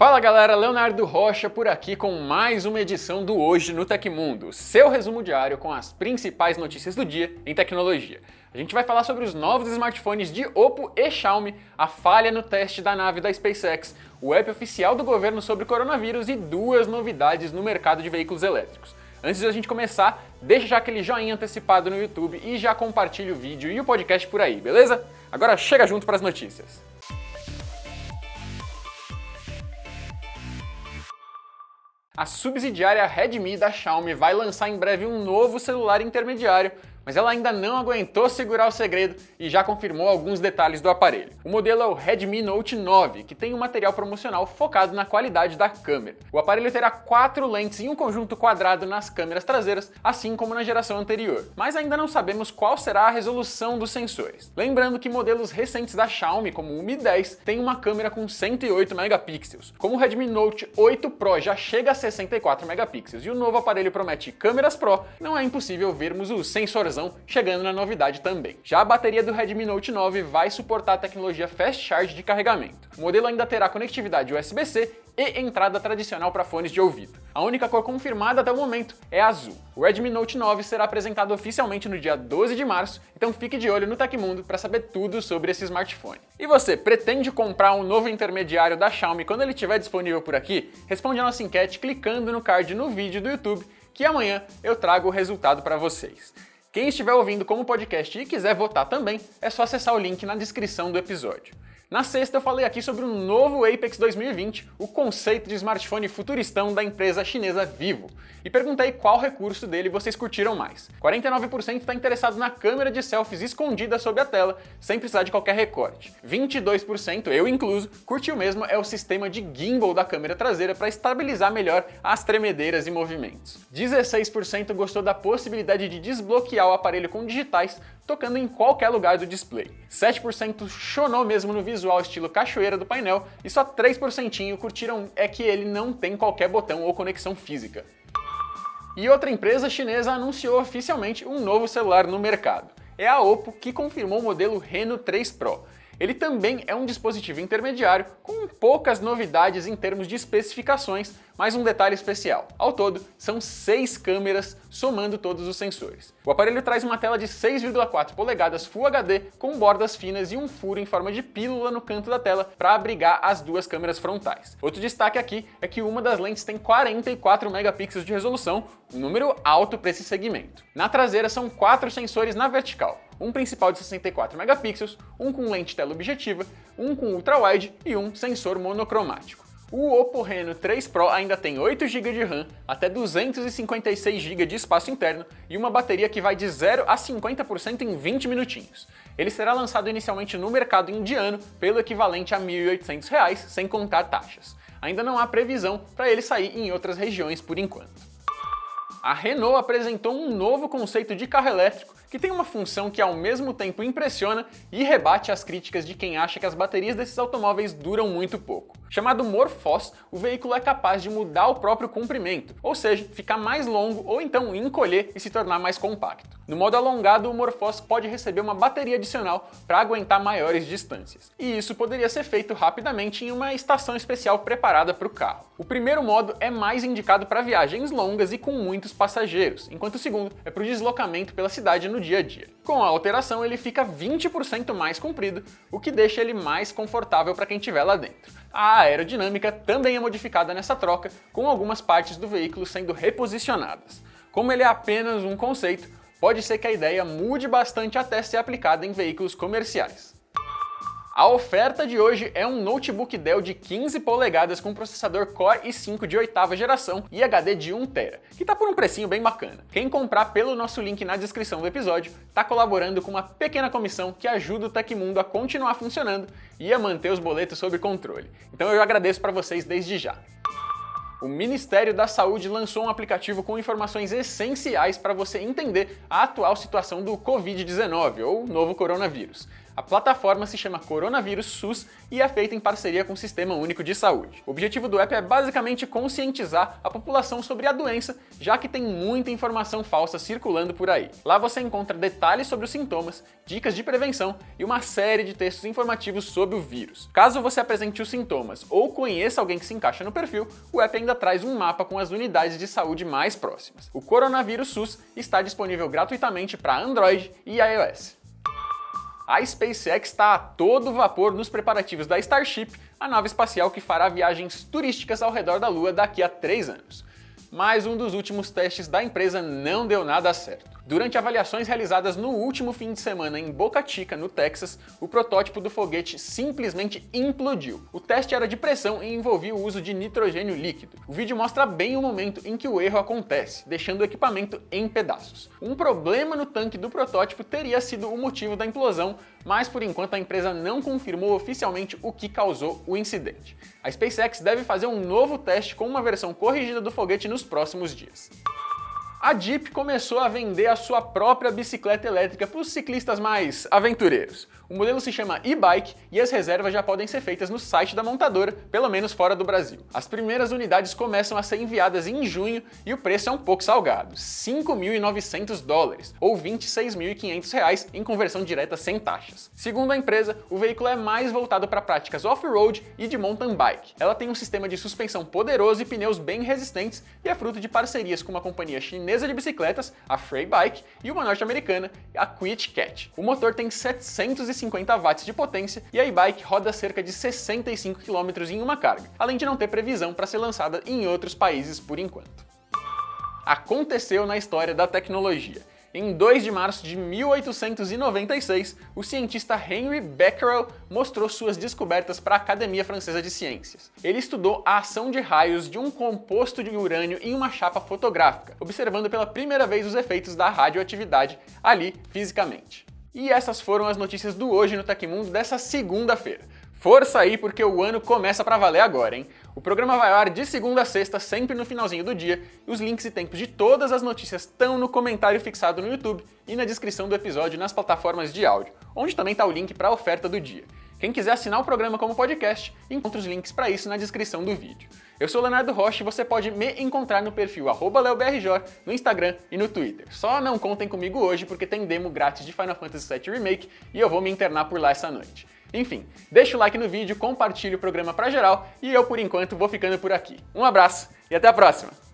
Fala galera, Leonardo Rocha por aqui com mais uma edição do Hoje no Tecmundo, seu resumo diário com as principais notícias do dia em tecnologia. A gente vai falar sobre os novos smartphones de Oppo e Xiaomi, a falha no teste da nave da SpaceX, o app oficial do governo sobre coronavírus e duas novidades no mercado de veículos elétricos. Antes de a gente começar, deixa já aquele joinha antecipado no YouTube e já compartilha o vídeo e o podcast por aí, beleza? Agora chega junto para as notícias. A subsidiária Redmi da Xiaomi vai lançar em breve um novo celular intermediário mas ela ainda não aguentou segurar o segredo e já confirmou alguns detalhes do aparelho. O modelo é o Redmi Note 9, que tem um material promocional focado na qualidade da câmera. O aparelho terá quatro lentes em um conjunto quadrado nas câmeras traseiras, assim como na geração anterior, mas ainda não sabemos qual será a resolução dos sensores. Lembrando que modelos recentes da Xiaomi, como o Mi 10, têm uma câmera com 108 megapixels. Como o Redmi Note 8 Pro já chega a 64 megapixels e o novo aparelho promete câmeras Pro, não é impossível vermos o chegando na novidade também. Já a bateria do Redmi Note 9 vai suportar a tecnologia Fast Charge de carregamento. O modelo ainda terá conectividade USB-C e entrada tradicional para fones de ouvido. A única cor confirmada até o momento é azul. O Redmi Note 9 será apresentado oficialmente no dia 12 de março, então fique de olho no Tecmundo para saber tudo sobre esse smartphone. E você, pretende comprar um novo intermediário da Xiaomi quando ele estiver disponível por aqui? Responde a nossa enquete clicando no card no vídeo do YouTube, que amanhã eu trago o resultado para vocês. Quem estiver ouvindo como podcast e quiser votar também, é só acessar o link na descrição do episódio. Na sexta eu falei aqui sobre o novo Apex 2020, o conceito de smartphone futuristão da empresa chinesa Vivo, e perguntei qual recurso dele vocês curtiram mais. 49% está interessado na câmera de selfies escondida sob a tela, sem precisar de qualquer recorte. 22%, eu incluso, curtiu mesmo é o sistema de gimbal da câmera traseira para estabilizar melhor as tremedeiras e movimentos. 16% gostou da possibilidade de desbloquear o aparelho com digitais tocando em qualquer lugar do display. 7% chonou mesmo no visual estilo cachoeira do painel e só 3% curtiram é que ele não tem qualquer botão ou conexão física. E outra empresa chinesa anunciou oficialmente um novo celular no mercado. É a Oppo que confirmou o modelo Reno 3 Pro. Ele também é um dispositivo intermediário com poucas novidades em termos de especificações, mas um detalhe especial. Ao todo, são seis câmeras somando todos os sensores. O aparelho traz uma tela de 6,4 polegadas Full HD com bordas finas e um furo em forma de pílula no canto da tela para abrigar as duas câmeras frontais. Outro destaque aqui é que uma das lentes tem 44 megapixels de resolução, um número alto para esse segmento. Na traseira são quatro sensores na vertical um principal de 64 megapixels, um com lente teleobjetiva, um com ultra-wide e um sensor monocromático. O Oppo Reno 3 Pro ainda tem 8 GB de RAM, até 256 GB de espaço interno e uma bateria que vai de 0 a 50% em 20 minutinhos. Ele será lançado inicialmente no mercado indiano pelo equivalente a R$ 1.800, sem contar taxas. Ainda não há previsão para ele sair em outras regiões por enquanto. A Renault apresentou um novo conceito de carro elétrico que tem uma função que ao mesmo tempo impressiona e rebate as críticas de quem acha que as baterias desses automóveis duram muito pouco. Chamado Morphos, o veículo é capaz de mudar o próprio comprimento, ou seja, ficar mais longo ou então encolher e se tornar mais compacto. No modo alongado, o Morphos pode receber uma bateria adicional para aguentar maiores distâncias. E isso poderia ser feito rapidamente em uma estação especial preparada para o carro. O primeiro modo é mais indicado para viagens longas e com muitos passageiros, enquanto o segundo é para o deslocamento pela cidade no dia a dia. Com a alteração, ele fica 20% mais comprido, o que deixa ele mais confortável para quem estiver lá dentro. A aerodinâmica também é modificada nessa troca, com algumas partes do veículo sendo reposicionadas. Como ele é apenas um conceito, pode ser que a ideia mude bastante até ser aplicada em veículos comerciais. A oferta de hoje é um notebook Dell de 15 polegadas com processador Core i5 de oitava geração e HD de 1TB, que tá por um precinho bem bacana. Quem comprar pelo nosso link na descrição do episódio tá colaborando com uma pequena comissão que ajuda o Tecmundo a continuar funcionando e a manter os boletos sob controle. Então eu agradeço para vocês desde já. O Ministério da Saúde lançou um aplicativo com informações essenciais para você entender a atual situação do Covid-19 ou novo coronavírus. A plataforma se chama Coronavírus SUS e é feita em parceria com o Sistema Único de Saúde. O objetivo do app é basicamente conscientizar a população sobre a doença, já que tem muita informação falsa circulando por aí. Lá você encontra detalhes sobre os sintomas, dicas de prevenção e uma série de textos informativos sobre o vírus. Caso você apresente os sintomas ou conheça alguém que se encaixa no perfil, o app ainda traz um mapa com as unidades de saúde mais próximas. O Coronavírus SUS está disponível gratuitamente para Android e iOS. A SpaceX está a todo vapor nos preparativos da Starship, a nave espacial que fará viagens turísticas ao redor da Lua daqui a três anos. Mas um dos últimos testes da empresa não deu nada certo. Durante avaliações realizadas no último fim de semana em Boca Chica, no Texas, o protótipo do foguete simplesmente implodiu. O teste era de pressão e envolvia o uso de nitrogênio líquido. O vídeo mostra bem o momento em que o erro acontece, deixando o equipamento em pedaços. Um problema no tanque do protótipo teria sido o motivo da implosão, mas por enquanto a empresa não confirmou oficialmente o que causou o incidente. A SpaceX deve fazer um novo teste com uma versão corrigida do foguete nos próximos dias a Jeep começou a vender a sua própria bicicleta elétrica para os ciclistas mais aventureiros. O modelo se chama e-bike e as reservas já podem ser feitas no site da montadora, pelo menos fora do Brasil. As primeiras unidades começam a ser enviadas em junho e o preço é um pouco salgado, 5.900 dólares ou 26.500 reais em conversão direta sem taxas. Segundo a empresa, o veículo é mais voltado para práticas off-road e de mountain bike. Ela tem um sistema de suspensão poderoso e pneus bem resistentes e é fruto de parcerias com uma companhia chinesa de bicicletas, a Frey Bike, e uma norte-americana, a Quit Cat. O motor tem 750 150 watts de potência e a e-bike roda cerca de 65 km em uma carga, além de não ter previsão para ser lançada em outros países por enquanto. Aconteceu na história da tecnologia. Em 2 de março de 1896, o cientista Henry Becquerel mostrou suas descobertas para a Academia Francesa de Ciências. Ele estudou a ação de raios de um composto de urânio em uma chapa fotográfica, observando pela primeira vez os efeitos da radioatividade ali fisicamente. E essas foram as notícias do Hoje no Tecmundo dessa segunda-feira. Força aí porque o ano começa para valer agora, hein? O programa vai ao ar de segunda a sexta, sempre no finalzinho do dia, e os links e tempos de todas as notícias estão no comentário fixado no YouTube e na descrição do episódio nas plataformas de áudio, onde também está o link para a oferta do dia. Quem quiser assinar o programa como podcast, encontra os links para isso na descrição do vídeo. Eu sou Leonardo Rocha e você pode me encontrar no perfil leobrjor no Instagram e no Twitter. Só não contem comigo hoje porque tem demo grátis de Final Fantasy VII Remake e eu vou me internar por lá essa noite. Enfim, deixa o like no vídeo, compartilhe o programa para geral e eu por enquanto vou ficando por aqui. Um abraço e até a próxima!